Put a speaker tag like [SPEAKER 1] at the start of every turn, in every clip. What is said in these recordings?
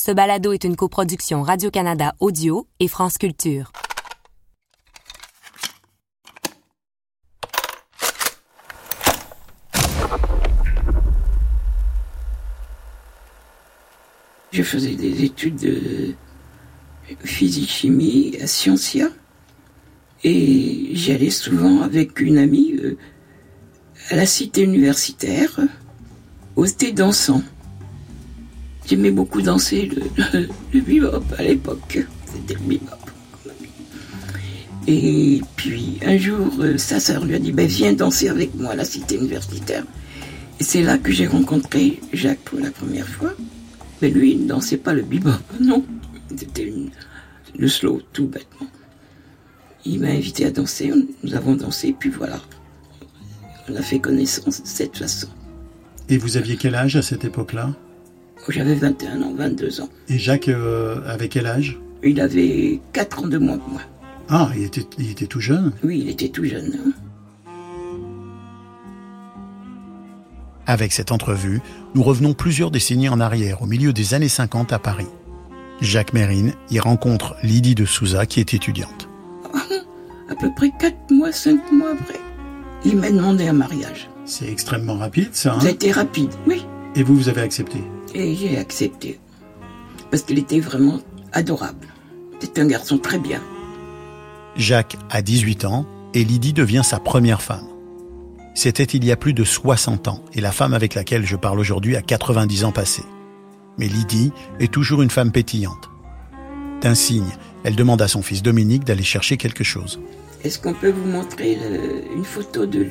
[SPEAKER 1] Ce balado est une coproduction Radio-Canada Audio et France Culture.
[SPEAKER 2] Je faisais des études de physique-chimie à Scientia et j'y allais souvent avec une amie euh, à la cité universitaire au thé dansant. J'aimais beaucoup danser le, le, bebop à l'époque. C'était le bebop. Et puis un jour, euh, sa sœur lui a dit ben, Viens danser avec moi à la cité universitaire. Et c'est là que j'ai rencontré Jacques pour la première fois. Mais lui, il ne dansait pas le bebop, non. C'était le slow, tout bêtement. Il m'a invité à danser, nous avons dansé, puis voilà. On a fait connaissance de cette façon.
[SPEAKER 3] Et vous aviez quel âge à cette époque-là?
[SPEAKER 2] J'avais 21 ans, 22 ans.
[SPEAKER 3] Et Jacques euh, avait quel âge?
[SPEAKER 2] Il avait 4 ans de moins que moi.
[SPEAKER 3] Ah, il était, il était tout jeune
[SPEAKER 2] Oui, il était tout jeune. Hein.
[SPEAKER 3] Avec cette entrevue, nous revenons plusieurs décennies en arrière, au milieu des années 50 à Paris. Jacques Mérine y rencontre Lydie de Souza, qui est étudiante.
[SPEAKER 2] À peu près 4 mois, 5 mois après, il m'a demandé un mariage.
[SPEAKER 3] C'est extrêmement rapide, ça. Hein?
[SPEAKER 2] C'était rapide, oui.
[SPEAKER 3] Et vous, vous avez accepté?
[SPEAKER 2] Et j'ai accepté. Parce qu'il était vraiment adorable. C'était un garçon très bien.
[SPEAKER 3] Jacques a 18 ans et Lydie devient sa première femme. C'était il y a plus de 60 ans et la femme avec laquelle je parle aujourd'hui a 90 ans passés. Mais Lydie est toujours une femme pétillante. D'un signe, elle demande à son fils Dominique d'aller chercher quelque chose.
[SPEAKER 2] Est-ce qu'on peut vous montrer une photo de,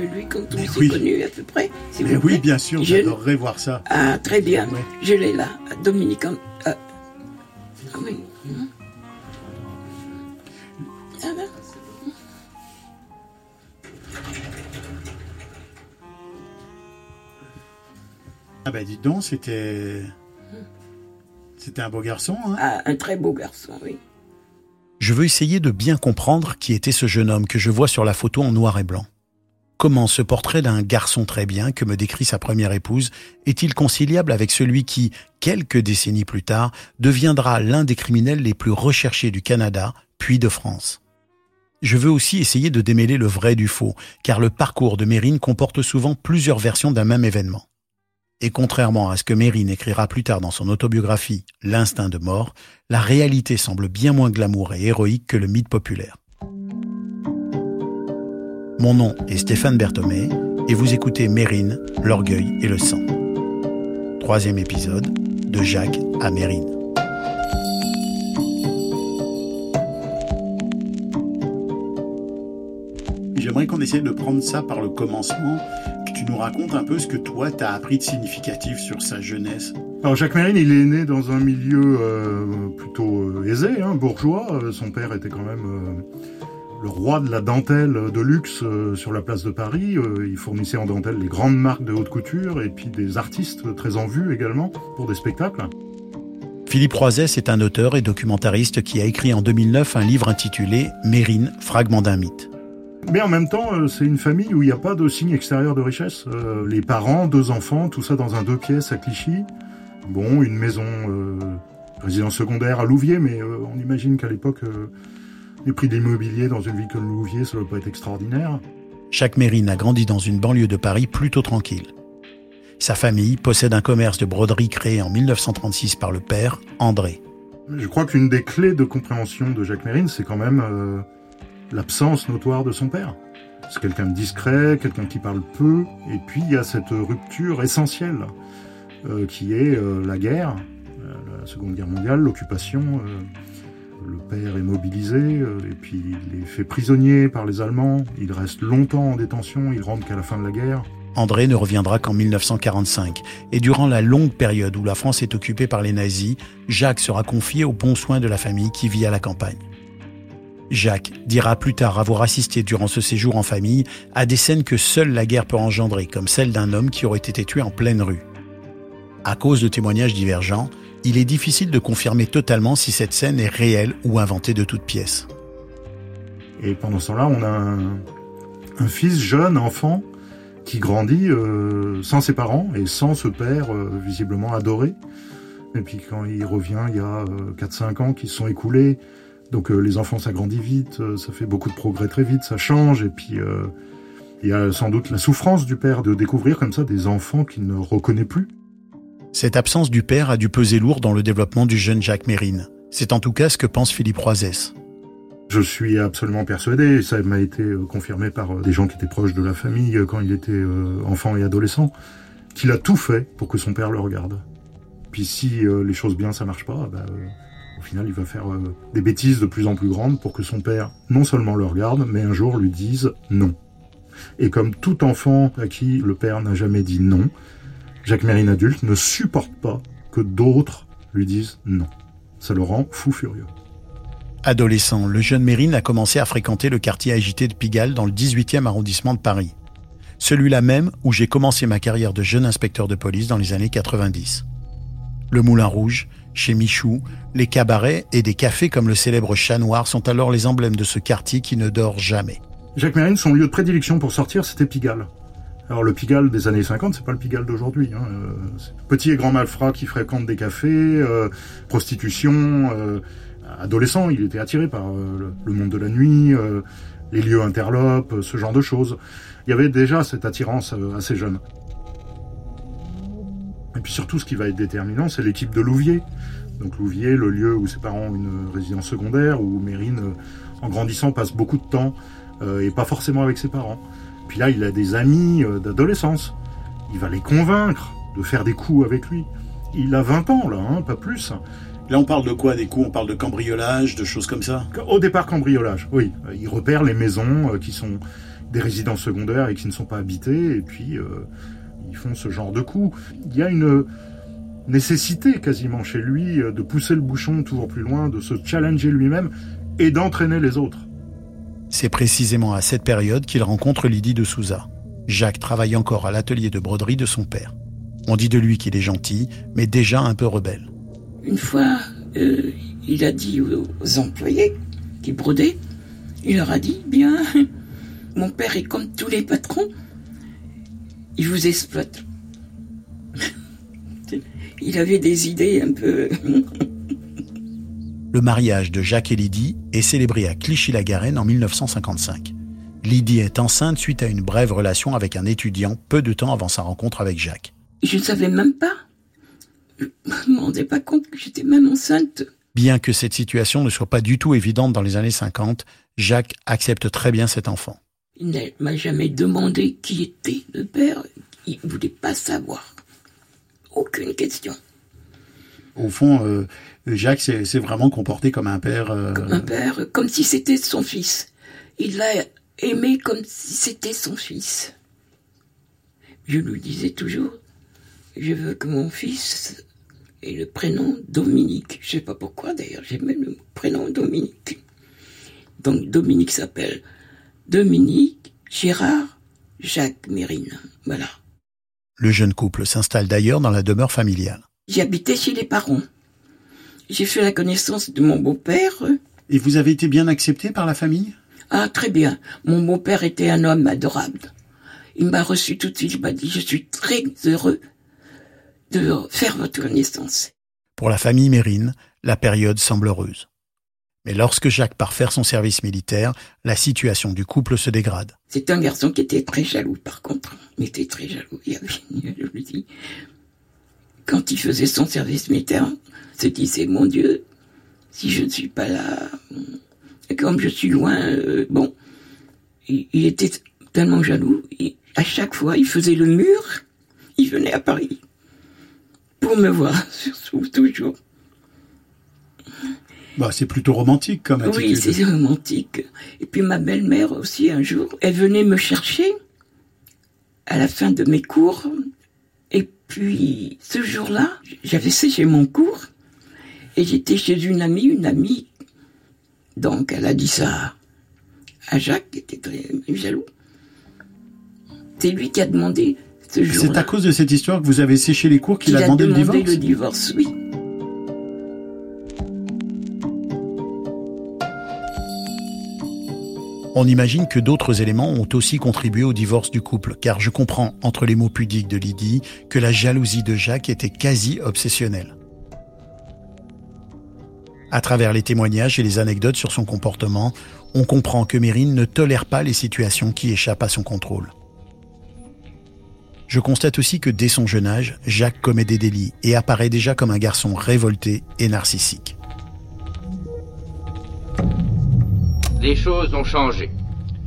[SPEAKER 2] lui quand on s'est connu à peu près
[SPEAKER 3] Mais oui, bien sûr, j'adorerais voir ça.
[SPEAKER 2] Ah, très bien. Je l'ai là. Dominique. Ah, oui. Ah ben.
[SPEAKER 3] Ah ben dis donc, c'était... C'était un beau garçon, hein
[SPEAKER 2] Ah, un très beau garçon, oui.
[SPEAKER 3] Je veux essayer de bien comprendre qui était ce jeune homme que je vois sur la photo en noir et blanc. Comment ce portrait d'un garçon très bien que me décrit sa première épouse? Est-il conciliable avec celui qui, quelques décennies plus tard, deviendra l'un des criminels les plus recherchés du Canada, puis de France? Je veux aussi essayer de démêler le vrai du faux, car le parcours de Mérine comporte souvent plusieurs versions d'un même événement. Et contrairement à ce que Mérine écrira plus tard dans son autobiographie L'instinct de mort, la réalité semble bien moins glamour et héroïque que le mythe populaire. Mon nom est Stéphane Berthomé et vous écoutez Mérine, l'orgueil et le sang. Troisième épisode, de Jacques à Mérine. J'aimerais qu'on essaye de prendre ça par le commencement tu nous racontes un peu ce que toi, tu as appris de significatif sur sa jeunesse.
[SPEAKER 4] Alors Jacques Mérine, il est né dans un milieu euh, plutôt euh, aisé, hein, bourgeois. Euh, son père était quand même le roi de la dentelle de luxe sur la place de Paris. il fournissait en dentelle les grandes marques de haute couture et puis des artistes très en vue également pour des spectacles.
[SPEAKER 3] Philippe Roisès est un auteur et documentariste qui a écrit en 2009 un livre intitulé Mérine, fragment d'un mythe.
[SPEAKER 4] Mais en même temps, euh, c'est une famille où il n'y a pas de signe extérieur de richesse. Euh, les parents, deux enfants, tout ça dans un deux pièces à Clichy. Bon, une maison, euh, résidence secondaire à Louviers, mais on imagine qu'à l'époque, les prix de l'immobilier dans une ville comme Louviers, ça ne doit pas être extraordinaire.
[SPEAKER 3] Chaque Mérine a grandi dans une banlieue de Paris plutôt tranquille. Sa famille possède un commerce de broderie créé en 1936 par le père, André.
[SPEAKER 4] Je crois qu'une des clés de compréhension de Jacques Mérine, c'est quand même l'absence notoire de son père. C'est quelqu'un de discret, quelqu'un qui parle peu, et puis il y a cette rupture essentielle euh, qui est euh, la guerre, euh, la Seconde Guerre mondiale, l'occupation. Le père est mobilisé, et puis il est fait prisonnier par les Allemands, il reste longtemps en détention, il rentre qu'à la fin de la guerre.
[SPEAKER 3] André ne reviendra qu'en 1945, et durant la longue période où la France est occupée par les nazis, Jacques sera confié aux bons soins de la famille qui vit à la campagne. Jacques dira plus tard avoir assisté durant ce séjour en famille à des scènes que seule la guerre peut engendrer, comme celle d'un homme qui aurait été tué en pleine rue. À cause de témoignages divergents, il est difficile de confirmer totalement si cette scène est réelle ou inventée de toutes pièces.
[SPEAKER 4] Et pendant ce temps-là, on a un, fils jeune, enfant, qui grandit euh, sans ses parents et sans ce père euh, visiblement adoré. Et puis quand il revient, il y a 4-5 ans qui se sont écoulés. Donc les enfants s'agrandissent vite, ça fait beaucoup de progrès très vite, ça change. Et puis il y a sans doute la souffrance du père de découvrir comme ça des enfants qu'il ne reconnaît plus.
[SPEAKER 3] Cette absence du père a dû peser lourd dans le développement du jeune Jacques Mérine. C'est en tout cas ce que pense Philippe Roisès.
[SPEAKER 4] Je suis absolument persuadé, ça m'a été euh, confirmé par euh, des gens qui étaient proches de la famille euh, quand il était enfant et adolescent, qu'il a tout fait pour que son père le regarde. Puis si les choses bien ça marche pas, bah, au final il va faire des bêtises de plus en plus grandes pour que son père non seulement le regarde, mais un jour lui dise non. Et comme tout enfant à qui le père n'a jamais dit non, Jacques Mérine adulte ne supporte pas que d'autres lui disent non. Ça le rend fou furieux.
[SPEAKER 3] Adolescent, le jeune Mérine a commencé à fréquenter le quartier agité de Pigalle dans le 18e arrondissement de Paris. Celui-là même où j'ai commencé ma carrière de jeune inspecteur de police dans les années 90. Le Moulin Rouge, chez Michou, les cabarets et des cafés comme le célèbre Chat Noir sont alors les emblèmes de ce quartier qui ne dort jamais.
[SPEAKER 4] Jacques Mérine, son lieu de prédilection pour sortir, c'était Pigalle. Alors le Pigalle des années 50, c'est pas le Pigalle d'aujourd'hui. Hein. Euh, petit et grand malfrats qui fréquentent des cafés, euh, prostitution, euh, adolescent, il était attiré par le monde de la nuit, les lieux interlopes, ce genre de choses. Il y avait déjà cette attirance assez jeune. Et puis surtout, ce qui va être déterminant, c'est l'équipe de Louvier. Donc Louvier, le lieu où ses parents ont une résidence secondaire, où Mérine, en grandissant, passe beaucoup de temps, et pas forcément avec ses parents. Puis là, il a des amis d'adolescence. Il va les convaincre de faire des coups avec lui. Il a 20 ans, là, hein, pas plus.
[SPEAKER 3] Là, on parle de quoi Des coups? On parle de cambriolage, de choses comme ça?
[SPEAKER 4] Au départ, cambriolage, oui. Ils repèrent les maisons euh, qui sont des résidences secondaires et qui ne sont pas habitées, et puis euh, ils font ce genre de coups. Il y a une nécessité quasiment chez lui euh, de pousser le bouchon toujours plus loin, de se challenger lui-même et d'entraîner les autres.
[SPEAKER 3] C'est précisément à cette période qu'il rencontre Lydie de Souza. Jacques travaille encore à l'atelier de broderie de son père. On dit de lui qu'il est gentil, mais déjà un peu rebelle.
[SPEAKER 2] Une fois, euh, il a dit aux, employés qui brodaient, il leur a dit, bien, mon père est comme tous les patrons, il vous exploite. il avait des idées un peu...
[SPEAKER 3] Le mariage de Jacques et Lydie est célébré à Clichy-la-Garenne en 1955. Lydie est enceinte suite à une brève relation avec un étudiant peu de temps avant sa rencontre avec Jacques.
[SPEAKER 2] Je ne savais même pas je me rendais pas compte que j'étais même enceinte.
[SPEAKER 3] Bien que cette situation ne soit pas du tout évidente dans les années 50, Jacques accepte très bien cet enfant.
[SPEAKER 2] Il ne m'a jamais demandé qui était le père. Il ne voulait pas savoir. Aucune question.
[SPEAKER 3] Au fond, euh, Jacques s'est vraiment comporté comme un père. Euh,
[SPEAKER 2] comme un père, comme si c'était son fils. Il l'a aimé comme si c'était son fils. Je lui disais toujours, je veux que mon fils ait le prénom Dominique. Je sais pas pourquoi d'ailleurs, j'aimais le prénom Dominique. Donc Dominique s'appelle Dominique Gérard Jacques Mérine. Voilà.
[SPEAKER 3] Le jeune couple s'installe d'ailleurs dans la demeure familiale.
[SPEAKER 2] J'habitais chez les parents. J'ai fait la connaissance de mon beau-père.
[SPEAKER 3] Et vous avez été bien accepté par la famille?
[SPEAKER 2] Ah, très bien. Mon beau-père était un homme adorable. Il m'a reçu tout de suite. Il m'a dit, je suis très heureux de faire votre connaissance.
[SPEAKER 3] Pour la famille Mérine, la période semble heureuse. Mais lorsque Jacques part faire son service militaire, la situation du couple se dégrade.
[SPEAKER 2] C'est un garçon qui était très jaloux, par contre. Il était très jaloux. Il avait, je dis, quand il faisait son service militaire, se disait, mon Dieu, si je ne suis pas là, comme je suis loin, euh, bon, il, il, était tellement jaloux. À chaque fois, il faisait le mur, il venait à Paris pour me voir, surtout, toujours.
[SPEAKER 3] Bah, c'est plutôt romantique comme attitude.
[SPEAKER 2] Oui, c'est romantique. Et puis ma belle-mère aussi, un jour, elle venait me chercher à la fin de mes cours. Et puis, ce jour-là, j'avais séché mon cours et j'étais chez une amie, une amie. Donc, elle a dit ça à Jacques, qui était très jaloux. C'est lui qui a demandé
[SPEAKER 3] c'est à cause de cette histoire que vous avez séché les cours qu'il a, demandé, le divorce
[SPEAKER 2] le divorce, oui.
[SPEAKER 3] On imagine que d'autres éléments ont aussi contribué au divorce du couple, car je comprends, entre les mots pudiques de Lydie, que la jalousie de Jacques était quasi obsessionnelle. À travers les témoignages et les anecdotes sur son comportement, on comprend que Mérine ne tolère pas les situations qui échappent à son contrôle. Je constate aussi que dès son jeune âge, Jacques commet des délits et apparaît déjà comme un garçon révolté et narcissique.
[SPEAKER 5] Les choses ont changé.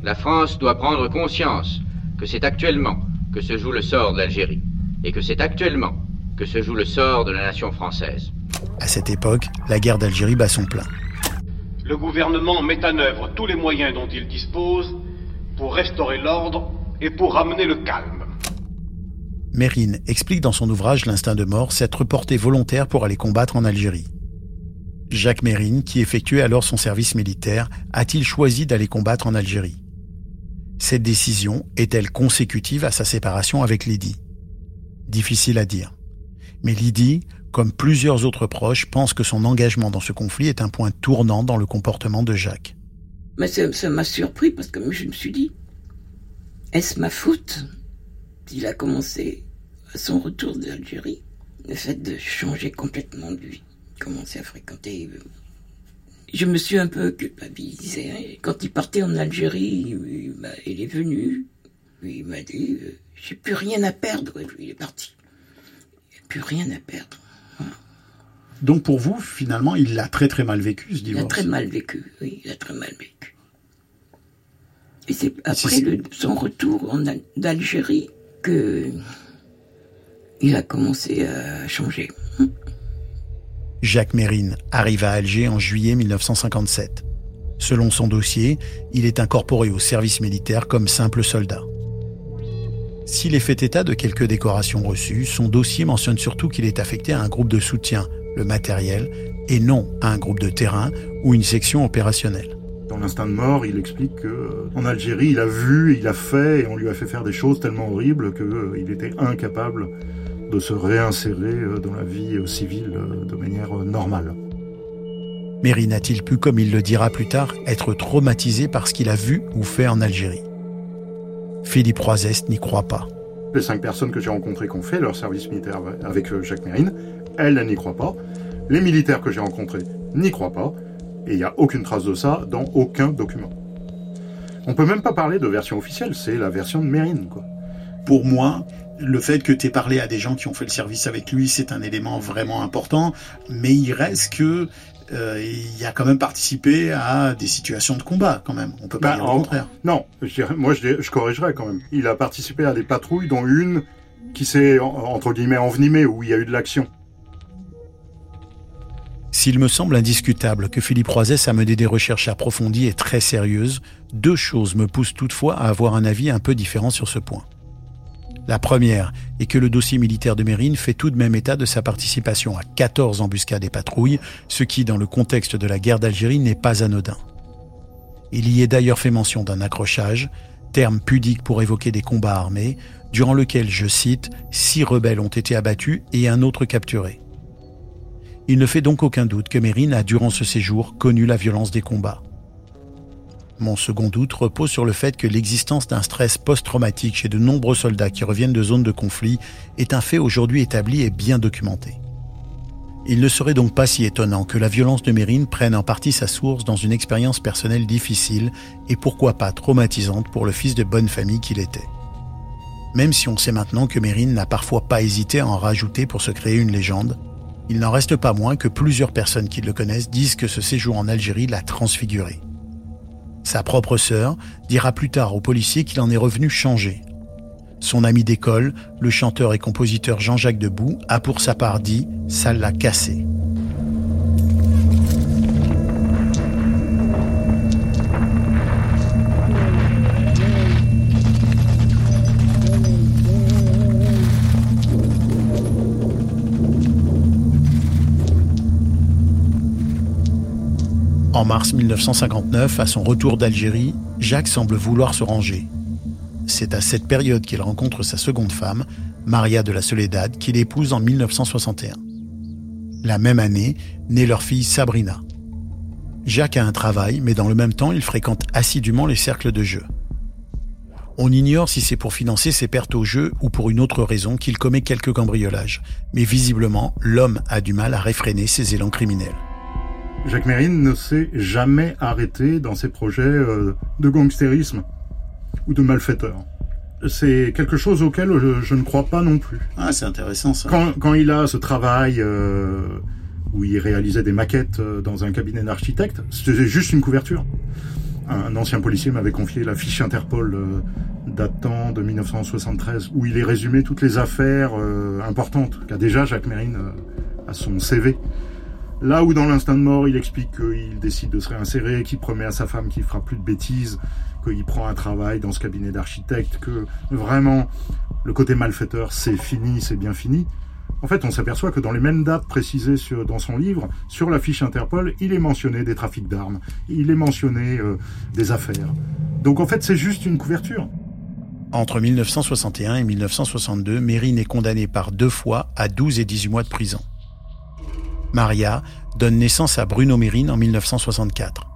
[SPEAKER 5] La France doit prendre conscience que c'est actuellement que se joue le sort de l'Algérie et que c'est actuellement que se joue le sort de la nation française.
[SPEAKER 3] À cette époque, la guerre d'Algérie bat son plein.
[SPEAKER 6] Le gouvernement met en œuvre tous les moyens dont il dispose pour restaurer l'ordre et pour ramener le calme.
[SPEAKER 3] Mérine explique dans son ouvrage L'instinct de mort s'être porté volontaire pour aller combattre en Algérie. Jacques Mérine, qui effectuait alors son service militaire, a-t-il choisi d'aller combattre en Algérie? Cette décision est-elle consécutive à sa séparation avec Lydie? Difficile à dire. Mais Lydie, comme plusieurs autres proches, pense que son engagement dans ce conflit est un point tournant dans le comportement de Jacques.
[SPEAKER 2] Mais ça m'a surpris parce que je me suis dit, est-ce ma faute Il a commencé à son retour d'Algérie, le fait de changer complètement de vie, commencer à fréquenter. Euh, je me suis un peu culpabilisé. Hein. Quand il partait en Algérie, il est venu, il m'a dit, euh, j'ai plus rien à perdre. Il est parti. A plus rien à perdre.
[SPEAKER 3] Donc pour vous, finalement, il l'a très très mal vécu ce divorce.
[SPEAKER 2] Il a très mal vécu, oui, il a très mal vécu. Et c'est après son retour d'Algérie que il a commencé à changer.
[SPEAKER 3] Jacques Mérine arrive à Alger en juillet 1957. Selon son dossier, il est incorporé au service militaire comme simple soldat. S'il est fait état de quelques décorations reçues, son dossier mentionne surtout qu'il est affecté à un groupe de soutien, le matériel, et non à un groupe de terrain ou une section opérationnelle.
[SPEAKER 4] Dans l'instinct de mort, il explique qu'en Algérie, il a vu, il a fait, et on lui a fait faire des choses tellement horribles qu'il euh, était incapable de se réinsérer euh, dans la vie euh, civile de manière normale.
[SPEAKER 3] Mérine a-t-il pu, comme il le dira plus tard, être traumatisé par ce qu'il a vu ou fait en Algérie? Philippe Roisest n'y croit pas.
[SPEAKER 4] Les cinq personnes que j'ai rencontrées qui ont fait leur service militaire avec Jacques Mérine, elles n'y croient pas. Les militaires que j'ai rencontrés n'y croient pas. Et il n'y a aucune trace de ça dans aucun document. On peut même pas parler de version officielle, c'est la version de Mérine, quoi.
[SPEAKER 3] Pour moi, le fait que tu aies parlé à des gens qui ont fait le service avec lui, c'est un élément vraiment important, mais il reste que euh, il a quand même participé à des situations de combat, quand même. On peut pas bah, dire le contraire.
[SPEAKER 4] Non, je moi je, je corrigerais quand même. Il a participé à des patrouilles, dont une qui s'est entre guillemets envenimée, où il y a eu de l'action.
[SPEAKER 3] S'il me semble indiscutable que Philippe Roisès a mené des recherches approfondies et très sérieuses, deux choses me poussent toutefois à avoir un avis un peu différent sur ce point. La première est que le dossier militaire de Mérine fait tout de même état de sa participation à 14 embuscades et patrouilles, ce qui, dans le contexte de la guerre d'Algérie, n'est pas anodin. Il y est d'ailleurs fait mention d'un accrochage, terme pudique pour évoquer des combats armés, durant lequel, je cite, six rebelles ont été abattus et un autre capturé. Il ne fait donc aucun doute que Mérine a, durant ce séjour, connu la violence des combats. Mon second doute repose sur le fait que l'existence d'un stress post-traumatique chez de nombreux soldats qui reviennent de zones de conflit est un fait aujourd'hui établi et bien documenté. Il ne serait donc pas si étonnant que la violence de Mérine prenne en partie sa source dans une expérience personnelle difficile et pourquoi pas traumatisante pour le fils de bonne famille qu'il était. Même si on sait maintenant que Mérine n'a parfois pas hésité à en rajouter pour se créer une légende, il n'en reste pas moins que plusieurs personnes qui le connaissent disent que ce séjour en Algérie l'a transfiguré. Sa propre sœur dira plus tard aux policiers qu'il en est revenu changé. Son ami d'école, le chanteur et compositeur Jean-Jacques Debout, a pour sa part dit ⁇ ça l'a cassé ⁇ En mars 1959, à son retour d'Algérie, Jacques semble vouloir se ranger. C'est à cette période qu'il rencontre sa seconde femme, Maria de la Soledad, qu'il épouse en 1961. La même année, naît leur fille Sabrina. Jacques a un travail, mais dans le même temps, il fréquente assidûment les cercles de jeu. On ignore si c'est pour financer ses pertes au jeu ou pour une autre raison qu'il commet quelques cambriolages, mais visiblement, l'homme a du mal à réfréner ses élans criminels.
[SPEAKER 4] Jacques Mérine ne s'est jamais arrêté dans ses projets euh, de gangstérisme ou de malfaiteur. C'est quelque chose auquel je, ne crois pas non plus.
[SPEAKER 3] Ah, c'est intéressant ça.
[SPEAKER 4] Quand, il a ce travail euh, où il réalisait des maquettes euh, dans un cabinet d'architecte, c'était juste une couverture. Un ancien policier m'avait confié la fiche Interpol datant de 1973 où il est résumé toutes les affaires importantes qu'a déjà Jacques Mérine à son CV. Là où dans l'instant de mort, il explique qu'il décide de se réinsérer, qu'il promet à sa femme qu'il fera plus de bêtises, qu'il prend un travail dans ce cabinet d'architecte, que vraiment le côté malfaiteur, c'est fini, c'est bien fini. En fait, on s'aperçoit que dans les mêmes dates précisées dans son livre, sur la fiche Interpol, il est mentionné des trafics d'armes, il est mentionné euh, des affaires. Donc en fait, c'est juste une couverture.
[SPEAKER 3] Entre 1961 et 1962, Mérine est condamné par deux fois à 12 et 18 mois de prison. Maria donne naissance à Bruno Mérine en 1964.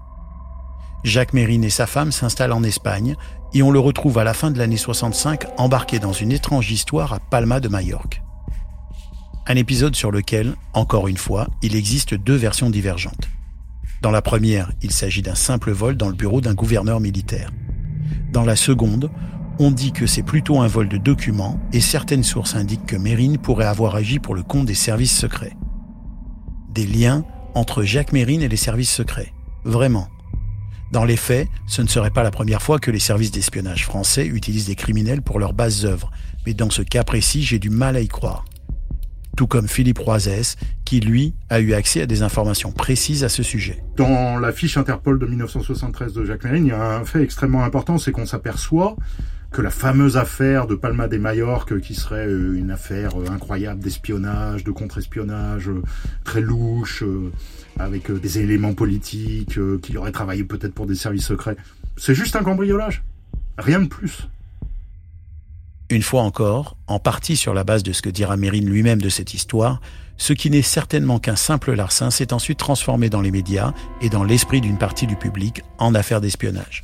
[SPEAKER 3] Jacques Mérine et sa femme s'installent en Espagne et on le retrouve à la fin de l'année 65 embarqué dans une étrange histoire à Palma de Majorque. Un épisode sur lequel, encore une fois, il existe deux versions divergentes. Dans la première, il s'agit d'un simple vol dans le bureau d'un gouverneur militaire. Dans la seconde, on dit que c'est plutôt un vol de documents et certaines sources indiquent que Mérine pourrait avoir agi pour le compte des services secrets des liens entre Jacques Mérine et les services secrets. Vraiment. Dans les faits, ce ne serait pas la première fois que les services d'espionnage français utilisent des criminels pour leurs bases œuvres, mais dans ce cas précis, j'ai du mal à y croire. Tout comme Philippe Roisès, qui lui a eu accès à des informations précises à ce sujet.
[SPEAKER 4] Dans la fiche Interpol de 1973 de Jacques Mérine, il y a un fait extrêmement important, c'est qu'on s'aperçoit que la fameuse affaire de Palma de Majorque, qui serait euh, une affaire euh, incroyable d'espionnage, de contre-espionnage, euh, très louche, avec des éléments politiques, qu'il aurait travaillé peut-être pour des services secrets, c'est juste un cambriolage. Rien de plus.
[SPEAKER 3] Une fois encore, en partie sur la base de ce que dira Mérine lui-même de cette histoire, ce qui n'est certainement qu'un simple larcin s'est ensuite transformé dans les médias et dans l'esprit d'une partie du public en affaire d'espionnage.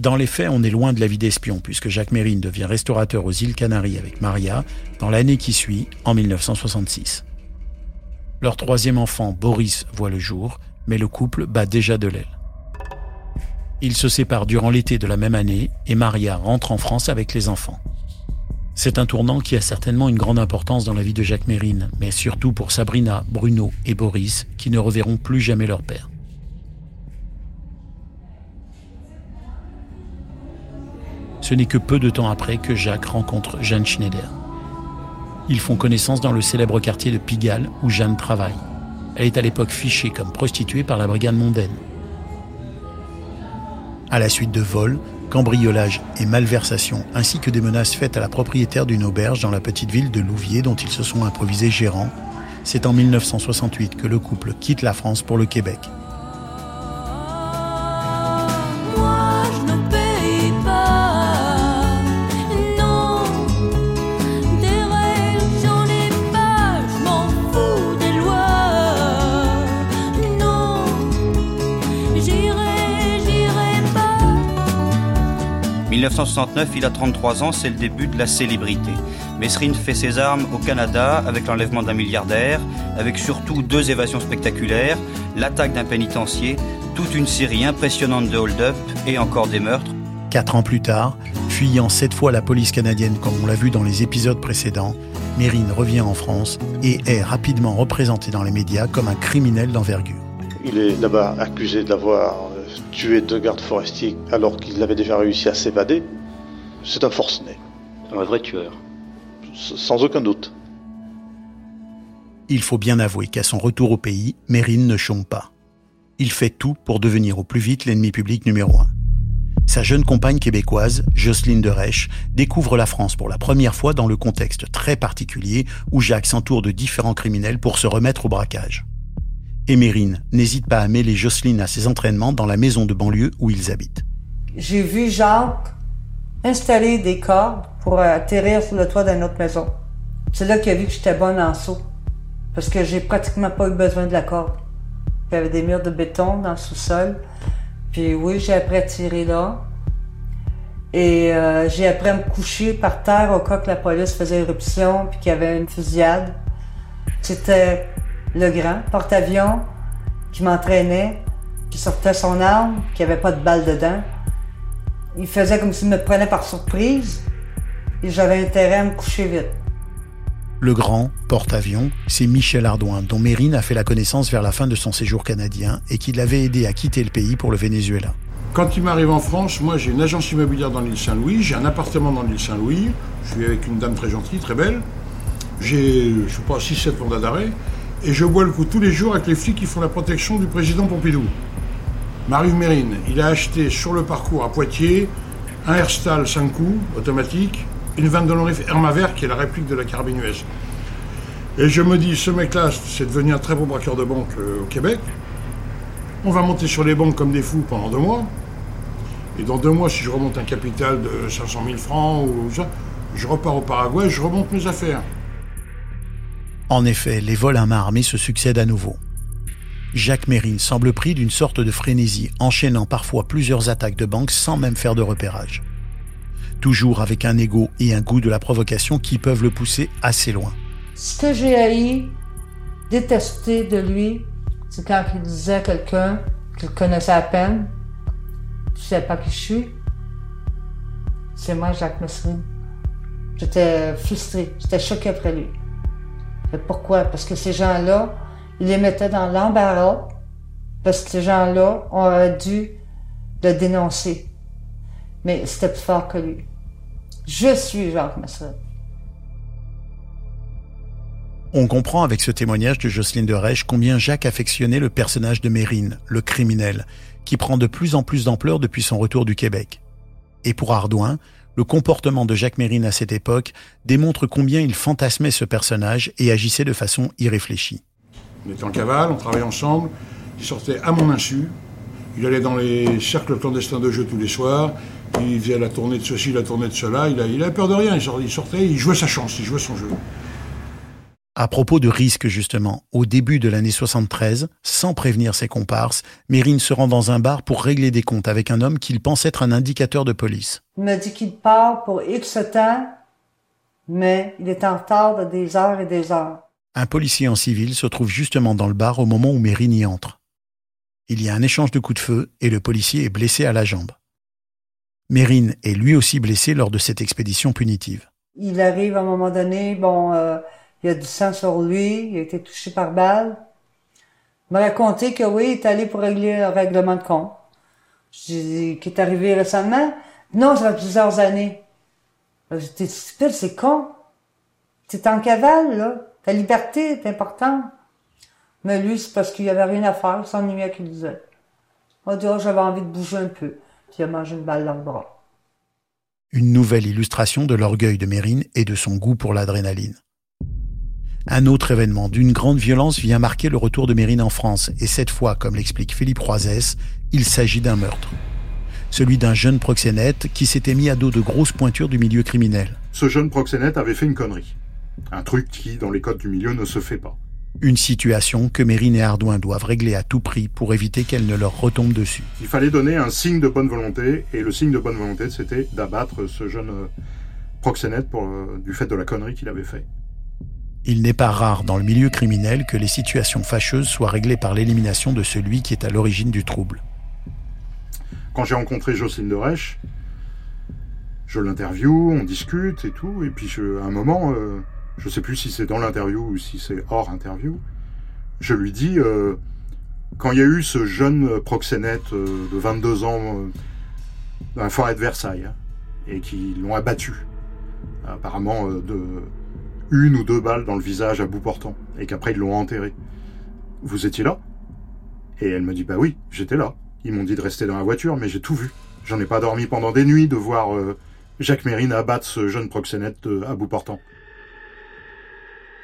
[SPEAKER 3] Dans les faits, on est loin de la vie d'espion, puisque Jacques Mérine devient restaurateur aux îles Canaries avec Maria dans l'année qui suit, en 1966. Leur troisième enfant, Boris, voit le jour, mais le couple bat déjà de l'aile. Ils se séparent durant l'été de la même année et Maria rentre en France avec les enfants. C'est un tournant qui a certainement une grande importance dans la vie de Jacques Mérine, mais surtout pour Sabrina, Bruno et Boris, qui ne reverront plus jamais leur père. Ce n'est que peu de temps après que Jacques rencontre Jeanne Schneider. Ils font connaissance dans le célèbre quartier de Pigalle où Jeanne travaille. Elle est à l'époque fichée comme prostituée par la brigade mondaine. À la suite de vols, cambriolages et malversations, ainsi que des menaces faites à la propriétaire d'une auberge dans la petite ville de Louviers dont ils se sont improvisés gérants, c'est en 1968 que le couple quitte la France pour le Québec.
[SPEAKER 7] 1969, il a 33 ans, c'est le début de la célébrité. Mesrine fait ses armes au Canada avec l'enlèvement d'un milliardaire, avec surtout deux évasions spectaculaires, l'attaque d'un pénitencier, toute une série impressionnante de hold-up et encore des meurtres.
[SPEAKER 3] Quatre ans plus tard, fuyant cette fois la police canadienne comme on l'a vu dans les épisodes précédents, Mérine revient en France et est rapidement représenté dans les médias comme un criminel d'envergure.
[SPEAKER 8] Il est d'abord accusé d'avoir tuer deux gardes forestiers alors qu'il avait déjà réussi à s'évader, c'est un forcené.
[SPEAKER 7] Un vrai tueur.
[SPEAKER 8] Sans aucun doute.
[SPEAKER 3] Il faut bien avouer qu'à son retour au pays, Mérine ne chôme pas. Il fait tout pour devenir au plus vite l'ennemi public numéro un. Sa jeune compagne québécoise, Jocelyne de Reich, découvre la France pour la première fois dans le contexte très particulier où Jacques s'entoure de différents criminels pour se remettre au braquage. Émérine n'hésite pas à mêler Jocelyne à ses entraînements dans la maison de banlieue où ils habitent.
[SPEAKER 9] J'ai vu Jacques installer des cordes pour atterrir sur le toit d'une autre maison. C'est là qu'il a vu que j'étais bonne en saut. Parce que j'ai pratiquement pas eu besoin de la corde. Il y avait des murs de béton dans le sous-sol. Puis oui, j'ai appris à tirer là. Et euh, j'ai appris à me coucher par terre au cas que la police faisait éruption puis qu'il y avait une fusillade. C'était le grand porte-avions qui m'entraînait, qui sortait son arme, qui avait pas de balle dedans. Il faisait comme s'il me prenait par surprise et j'avais intérêt à me coucher vite.
[SPEAKER 3] Le grand porte-avions, c'est Michel Ardouin, dont Mérine a fait la connaissance vers la fin de son séjour canadien et qui l'avait aidé à quitter le pays pour le Venezuela.
[SPEAKER 10] Quand il m'arrive en France, moi j'ai une agence immobilière dans l'île Saint-Louis, j'ai un appartement dans l'île Saint-Louis, je suis avec une dame très gentille, très belle, j'ai, je sais pas, 6-7 mandats d'arrêt, et je bois le coup tous les jours avec les flics qui font la protection du président Pompidou. M'arrive Mérine, il a acheté sur le parcours à Poitiers un Herstal 5 coups, automatique, une vanne de Longrif Hermaver, qui est la réplique de la carabine US. Et je me dis, ce mec-là, c'est devenu un très bon braqueur de banque euh, au Québec. On va monter sur les banques comme des fous pendant deux mois. Et dans deux mois, si je remonte un capital de 500 000 francs ou ça, je repars au Paraguay, je remonte mes affaires.
[SPEAKER 3] En effet, les vols à main armée se succèdent à nouveau. Jacques Mérine semble pris d'une sorte de frénésie, enchaînant parfois plusieurs attaques de banque sans même faire de repérage toujours avec un ego et un goût de la provocation qui peuvent le pousser assez loin.
[SPEAKER 9] Ce que j'ai haï, détesté de lui, c'est quand il disait à quelqu'un qu'il connaissait à peine, tu sais pas qui je suis, c'est moi, Jacques Messrine. J'étais frustré, j'étais choqué après lui. Pourquoi? Parce que ces gens-là, ils les mettaient dans l'embarras, parce que ces gens-là ont dû le dénoncer. Mais c'était plus fort que lui. Je suis Jacques Masson.
[SPEAKER 3] On comprend avec ce témoignage de Jocelyne de Rèche combien Jacques affectionnait le personnage de Mérine, le criminel, qui prend de plus en plus d'ampleur depuis son retour du Québec. Et pour Ardouin, le comportement de Jacques Mérine à cette époque démontre combien il fantasmait ce personnage et agissait de façon irréfléchie.
[SPEAKER 10] On était en cavale, on travaillait ensemble, il sortait à mon insu, il allait dans les cercles clandestins de jeu tous les soirs, il faisait la tournée de ceci, la tournée de cela. Il a, il a peur de rien. Il sortait, il jouait sa chance, il jouait son jeu.
[SPEAKER 3] À propos de risque, justement, au début de l'année 73, sans prévenir ses comparses, Mérine se rend dans un bar pour régler des comptes avec un homme qu'il pense être un indicateur de police.
[SPEAKER 9] Il m'a dit qu'il part pour X temps, mais il est en retard de des heures et des heures.
[SPEAKER 3] Un policier en civil se trouve justement dans le bar au moment où Mérine y entre. Il y a un échange de coups de feu et le policier est blessé à la jambe. Mérine est lui aussi blessé lors de cette expédition punitive.
[SPEAKER 9] Il arrive à un moment donné, bon, euh, il y a du sang sur lui, il a été touché par balle. Il m'a raconté que oui, il est allé pour régler un règlement de compte. J'ai qui est arrivé récemment. Non, ça fait plusieurs années. J'étais stupide, c'est con. T'es en cavale, là. Ta liberté est importante. Mais lui, c'est parce qu'il y avait rien à faire, il s'ennuyait qu'il disait. On dit, oh, j'avais envie de bouger un peu qui a mangé une balle dans le bras.
[SPEAKER 3] Une nouvelle illustration de l'orgueil de Mérine et de son goût pour l'adrénaline. Un autre événement d'une grande violence vient marquer le retour de Mérine en France, et cette fois, comme l'explique Philippe Roisès, il s'agit d'un meurtre. Celui d'un jeune proxénète qui s'était mis à dos de grosses pointures du milieu criminel.
[SPEAKER 4] Ce jeune proxénète avait fait une connerie. Un truc qui, dans les codes du milieu, ne se fait pas.
[SPEAKER 3] Une situation que Mérine et Ardouin doivent régler à tout prix pour éviter qu'elle ne leur retombe dessus.
[SPEAKER 4] Il fallait donner un signe de bonne volonté, et le signe de bonne volonté, c'était d'abattre ce jeune euh, proxénète pour, euh, du fait de la connerie qu'il avait fait.
[SPEAKER 3] Il n'est pas rare dans le milieu criminel que les situations fâcheuses soient réglées par l'élimination de celui qui est à l'origine du trouble.
[SPEAKER 4] Quand j'ai rencontré Jocelyne Reich, je l'interview, on discute et tout, et puis à un moment, euh, je sais plus si c'est dans l'interview ou si c'est hors interview, je lui dis, euh, quand il y a eu ce jeune proxénète euh, de 22 ans euh, dans la forêt de Versailles, hein, et qui l'ont abattu, apparemment de une ou deux balles dans le visage à bout portant, et qu'après ils l'ont enterré. Vous étiez là? Et elle me dit, bah oui, j'étais là. Ils m'ont dit de rester dans la voiture, mais j'ai tout vu. J'en ai pas dormi pendant des nuits de voir Jacques Mérine abattre ce jeune proxénète à bout portant.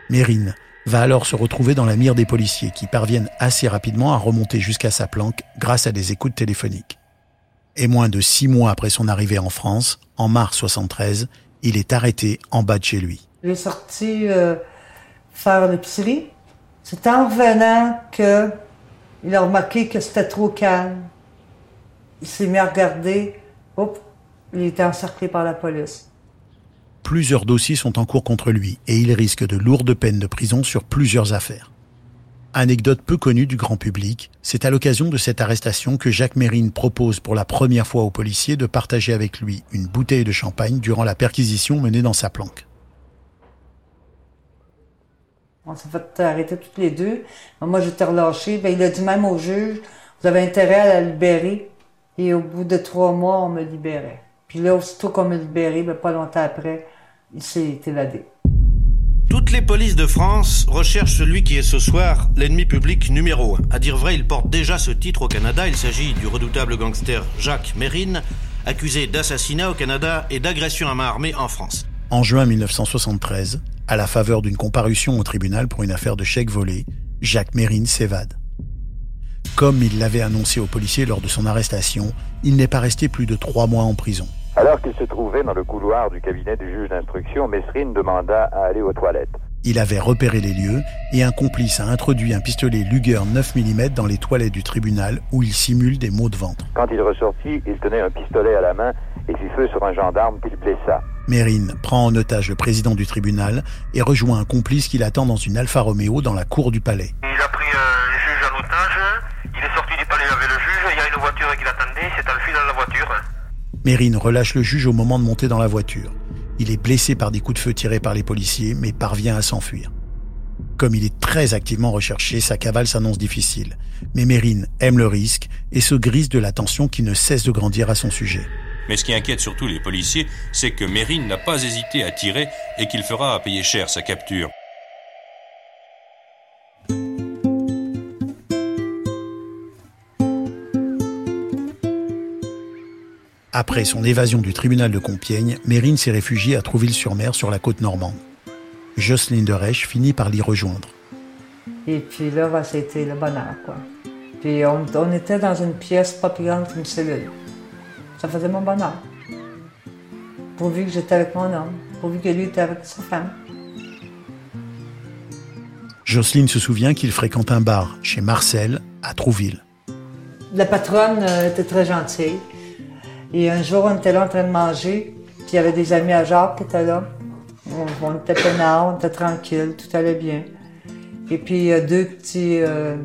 [SPEAKER 3] Mérine va alors se retrouver dans la mire des policiers qui parviennent assez rapidement à remonter jusqu'à sa planque grâce à des écoutes téléphoniques. Et moins de six mois après son arrivée en France, en mars 73, il est arrêté en bas de chez lui.
[SPEAKER 9] Est sorti euh, faire l'épicerie. C'est en revenant que il a remarqué que c'était trop calme. Il s'est mis à regarder. Hop, il était encerclé par la police
[SPEAKER 3] plusieurs dossiers sont en cours contre lui et il risque de lourdes peines de prison sur plusieurs affaires. Anecdote peu connue du grand public, c'est à l'occasion de cette arrestation que Jacques Mérine propose pour la première fois aux policiers de partager avec lui une bouteille de champagne durant la perquisition menée dans sa planque.
[SPEAKER 9] On s'est fait arrêter toutes les deux. Moi, j'étais relâché. Ben, il a dit même au juge, vous avez intérêt à la libérer. Et au bout de trois mois, on me libérait. Puis là, aussitôt qu'on m'a libéré, ben, pas longtemps après, il s'est évadé.
[SPEAKER 11] Toutes les polices de France recherchent celui qui est ce soir l'ennemi public numéro un. À dire vrai, il porte déjà ce titre au Canada. Il s'agit du redoutable gangster Jacques Mérine, accusé d'assassinat au Canada et d'agression à main armée en France.
[SPEAKER 3] En juin 1973, à la faveur d'une comparution au tribunal pour une affaire de chèque volé, Jacques Mérine s'évade. Comme il l'avait annoncé aux policiers lors de son arrestation, il n'est pas resté plus de trois mois en prison.
[SPEAKER 12] Alors qu'il se trouvait dans le couloir du cabinet du juge d'instruction, Mesrine demanda à aller aux toilettes.
[SPEAKER 3] Il avait repéré les lieux et un complice a introduit un pistolet Luger 9 mm dans les toilettes du tribunal où il simule des maux de ventre.
[SPEAKER 12] Quand il ressortit, il tenait un pistolet à la main et fit feu sur un gendarme qu'il blessa.
[SPEAKER 3] Mérine prend en otage le président du tribunal et rejoint un complice qui l'attend dans une Alfa Romeo dans la cour du palais.
[SPEAKER 13] Il a pris euh, le juge en otage, il est sorti du palais avec le juge, il y a une voiture qui l'attendait, il s'est enfui dans la voiture.
[SPEAKER 3] Mérine relâche le juge au moment de monter dans la voiture. Il est blessé par des coups de feu tirés par les policiers, mais parvient à s'enfuir. Comme il est très activement recherché, sa cavale s'annonce difficile. Mais Mérine aime le risque et se grise de l'attention qui ne cesse de grandir à son sujet.
[SPEAKER 14] Mais ce qui inquiète surtout les policiers, c'est que Mérine n'a pas hésité à tirer et qu'il fera payer cher sa capture.
[SPEAKER 3] Après son évasion du tribunal de Compiègne, Mérine s'est réfugié à Trouville-sur-Mer sur la côte normande. Jocelyne de Reich finit par l'y rejoindre.
[SPEAKER 9] Et puis là, bah, c'était le bonheur, quoi. Puis on, on était dans une pièce pas plus grande qu'une cellule. Ça faisait mon bonheur. Pourvu que j'étais avec mon homme, pourvu que lui était avec sa femme.
[SPEAKER 3] Jocelyne se souvient qu'il fréquente un bar chez Marcel à Trouville.
[SPEAKER 9] La patronne euh, était très gentille. Et un jour, on était là en train de manger, puis il y avait des amis à Jacques qui étaient là. On, on était peinards, on était tranquille, tout allait bien. Et puis, il y a deux petits euh,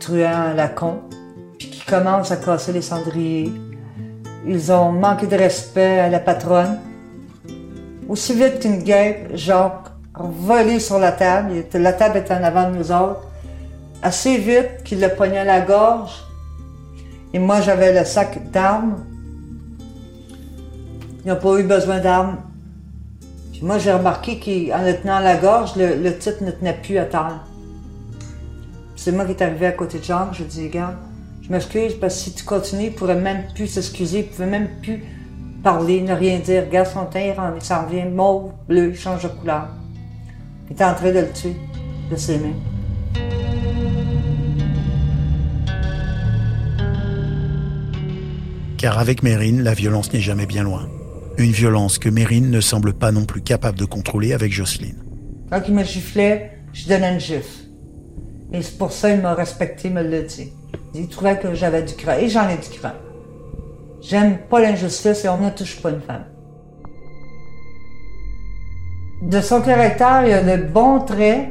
[SPEAKER 9] truands à la con, puis qui commencent à casser les cendriers. Ils ont manqué de respect à la patronne. Aussi vite qu'une guêpe, Jacques a volé sur la table. Il La table était en avant de nous autres. Assez vite qu'il le poignait à la gorge. Et moi, j'avais le sac d'armes. Ils n'ont pas eu besoin d'armes. Puis moi, j'ai remarqué qu'en le tenant à la gorge, le, le titre ne tenait plus à terre. C'est moi qui est arrivé à côté de Jacques. Je dis, regarde, je m'excuse parce que si tu continues, il pourrait même plus s'excuser, il pouvait même plus parler, ne rien dire. Regarde son teint, il en- il s'en revient mauve, bleu, il change de couleur. Il était en train de le tuer, de ses mains.
[SPEAKER 3] Car avec Mérine, la violence n'est jamais bien loin. Une violence que Mérine ne semble pas non plus capable de contrôler avec Jocelyne.
[SPEAKER 9] Quand il me giflait, je donnais une gifle. Et c'est pour ça qu'il m'a respecté, il me l'a dit. Il trouvait que j'avais du cran. Et j'en ai du cran. J'aime pas l'injustice et on ne touche pas une femme. De son caractère, il y a de bons traits,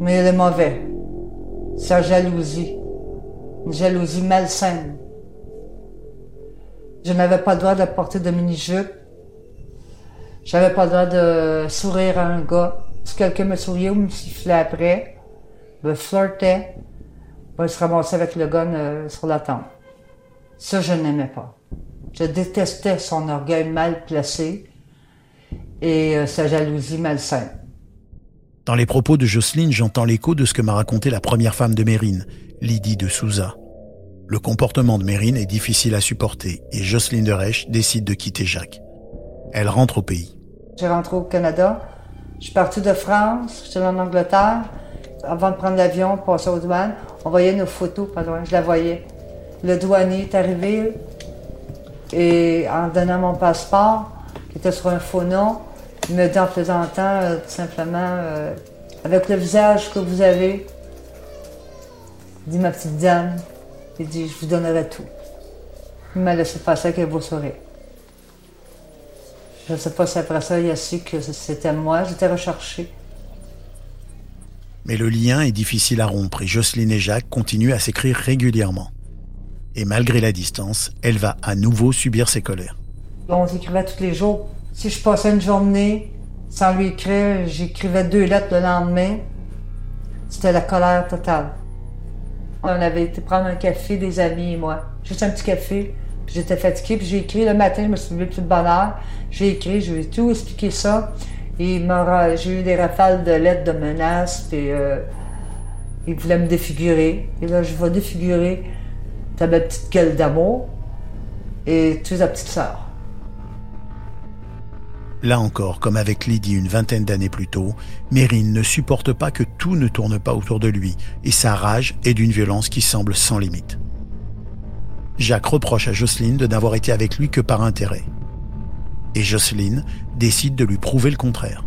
[SPEAKER 9] mais il y a de mauvais. Sa jalousie. Une jalousie malsaine. Je n'avais pas le droit de porter de mini-jupe. J'avais pas le droit de sourire à un gars. Si quelqu'un me souriait ou me sifflait après, me flirtait, il se ramassait avec le gun euh, sur la tempe. Ça, je n'aimais pas. Je détestais son orgueil mal placé et euh, sa jalousie malsaine.
[SPEAKER 3] Dans les propos de Jocelyne, j'entends l'écho de ce que m'a raconté la première femme de Mérine, Lydie de Souza. Le comportement de Mérine est difficile à supporter et Jocelyne de Reich décide de quitter Jacques. Elle rentre au pays.
[SPEAKER 9] J'ai rentré au Canada. Je suis parti de France, j'étais en Angleterre. Avant de prendre l'avion, passer aux douanes, on voyait nos photos, pas loin, je la voyais. Le douanier est arrivé et en donnant mon passeport, qui était sur un faux nom, il me dit en plaisantant euh, tout simplement euh, avec le visage que vous avez, il dit ma petite dame, il dit je vous donnerai tout. Il m'a laissé passer avec un beau sourire. Je ne sais pas si après ça, il a su que c'était moi. J'étais recherchée.
[SPEAKER 3] Mais le lien est difficile à rompre et Jocelyne et Jacques continuent à s'écrire régulièrement. Et malgré la distance, elle va à nouveau subir ses colères.
[SPEAKER 9] On s'écrivait tous les jours. Si je passais une journée sans lui écrire, j'écrivais deux lettres le lendemain. C'était la colère totale. On avait été prendre un café, des amis et moi. Juste un petit café. J'étais fatiguée, j'ai écrit le matin, je me suis levée plus de bonne. J'ai écrit, je ai tout expliqué ça. Et j'ai eu des rafales de lettres de menaces, puis euh, il voulait me défigurer. Et là, je vais défigurer ta petite gueule d'amour et tu es ta petite sœur.
[SPEAKER 3] Là encore, comme avec Lydie une vingtaine d'années plus tôt, Mérine ne supporte pas que tout ne tourne pas autour de lui, et sa rage est d'une violence qui semble sans limite. Jacques reproche à Jocelyne de n'avoir été avec lui que par intérêt. Et Jocelyne décide de lui prouver le contraire.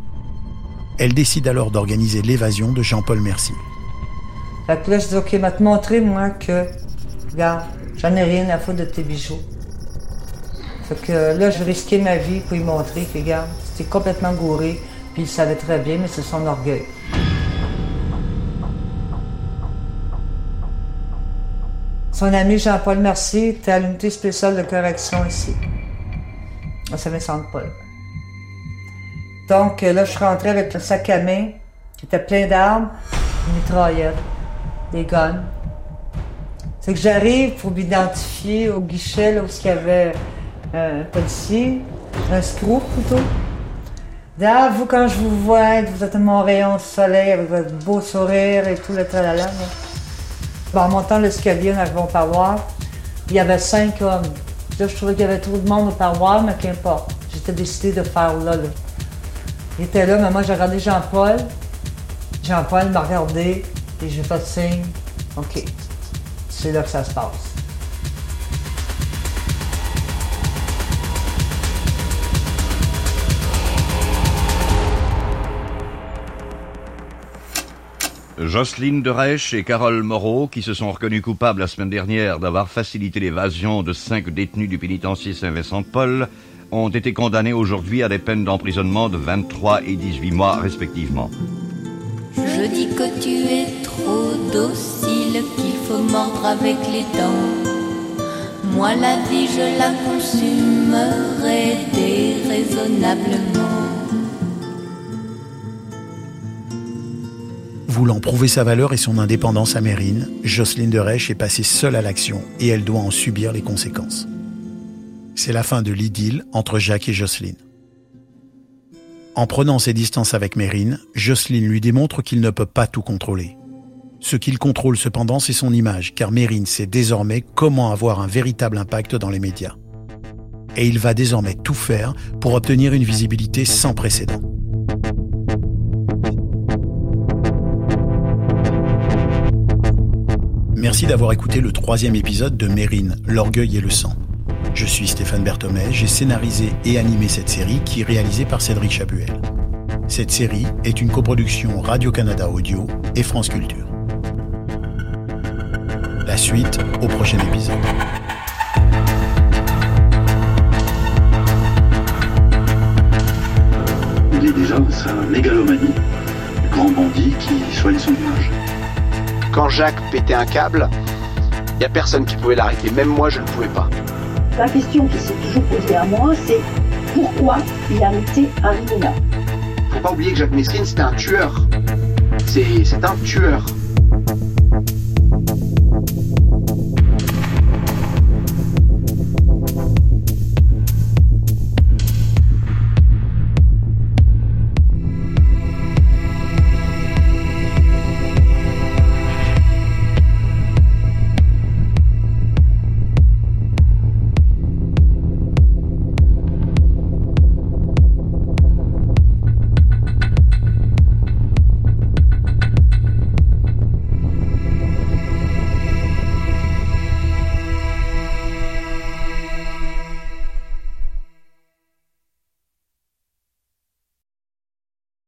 [SPEAKER 3] Elle décide alors d'organiser l'évasion de Jean-Paul Mercier.
[SPEAKER 9] Fait que là, je OK, va te montrer, moi, que, regarde, j'en ai rien à foutre de tes bijoux. Fait que là, je risquais ma vie pour lui montrer que, regarde, c'était complètement gouré, puis il savait très bien, mais c'est son orgueil. Son ami Jean-Paul Mercier était à l'unité spéciale de correction ici, à Saint-Vincent-de-Paul. Donc là, je suis rentrée avec le sac à main qui était plein d'armes, une mitraillette, des guns. C'est que j'arrive pour m'identifier au guichet là, où il y avait un policier, un screw plutôt. Ah, vous, quand je vous vois, vous êtes mon rayon de soleil avec votre beau sourire et tout le tralala. En montant l'escalier, on arrive au parloir, il y avait cinq hommes. Là, je trouvais qu'il y avait trop de monde au parloir, mais qu'importe. J'étais décidé de faire là, là. Il était là, mais moi, j'ai regardé Jean-Paul. Jean-Paul m'a regardé et j'ai fait signe. OK, c'est là que ça se passe.
[SPEAKER 15] Jocelyne de Reich et Carole Moreau, qui se sont reconnus coupables la semaine dernière d'avoir facilité l'évasion de cinq détenus du pénitencier Saint-Vincent-de-Paul, ont été condamnés aujourd'hui à des peines d'emprisonnement de 23 et 18 mois respectivement.
[SPEAKER 16] Je dis que tu es trop docile, qu'il faut mordre avec les dents. Moi la vie je la consumerai déraisonnablement.
[SPEAKER 3] Voulant prouver sa valeur et son indépendance à Mérine, Jocelyne de Reich est passée seule à l'action et elle doit en subir les conséquences. C'est la fin de l'idylle entre Jacques et Jocelyne. En prenant ses distances avec Mérine, Jocelyne lui démontre qu'il ne peut pas tout contrôler. Ce qu'il contrôle cependant, c'est son image, car Mérine sait désormais comment avoir un véritable impact dans les médias. Et il va désormais tout faire pour obtenir une visibilité sans précédent. Merci d'avoir écouté le troisième épisode de Mérine, l'orgueil et le sang. Je suis Stéphane Berthomé, j'ai scénarisé et animé cette série qui est réalisée par Cédric Chapuel. Cette série est une coproduction Radio-Canada Audio et France Culture. La suite au prochain épisode.
[SPEAKER 17] On dit déjà, mégalomanie, grand bandit qui soigne son image
[SPEAKER 18] quand Jacques pétait un câble, il n'y a personne qui pouvait l'arrêter. Même moi, je ne pouvais pas.
[SPEAKER 19] La question qui s'est toujours posée à moi, c'est pourquoi il a arrêté Harry Faut
[SPEAKER 18] pas oublier que Jacques Messrine, c'était un tueur. C'est un tueur.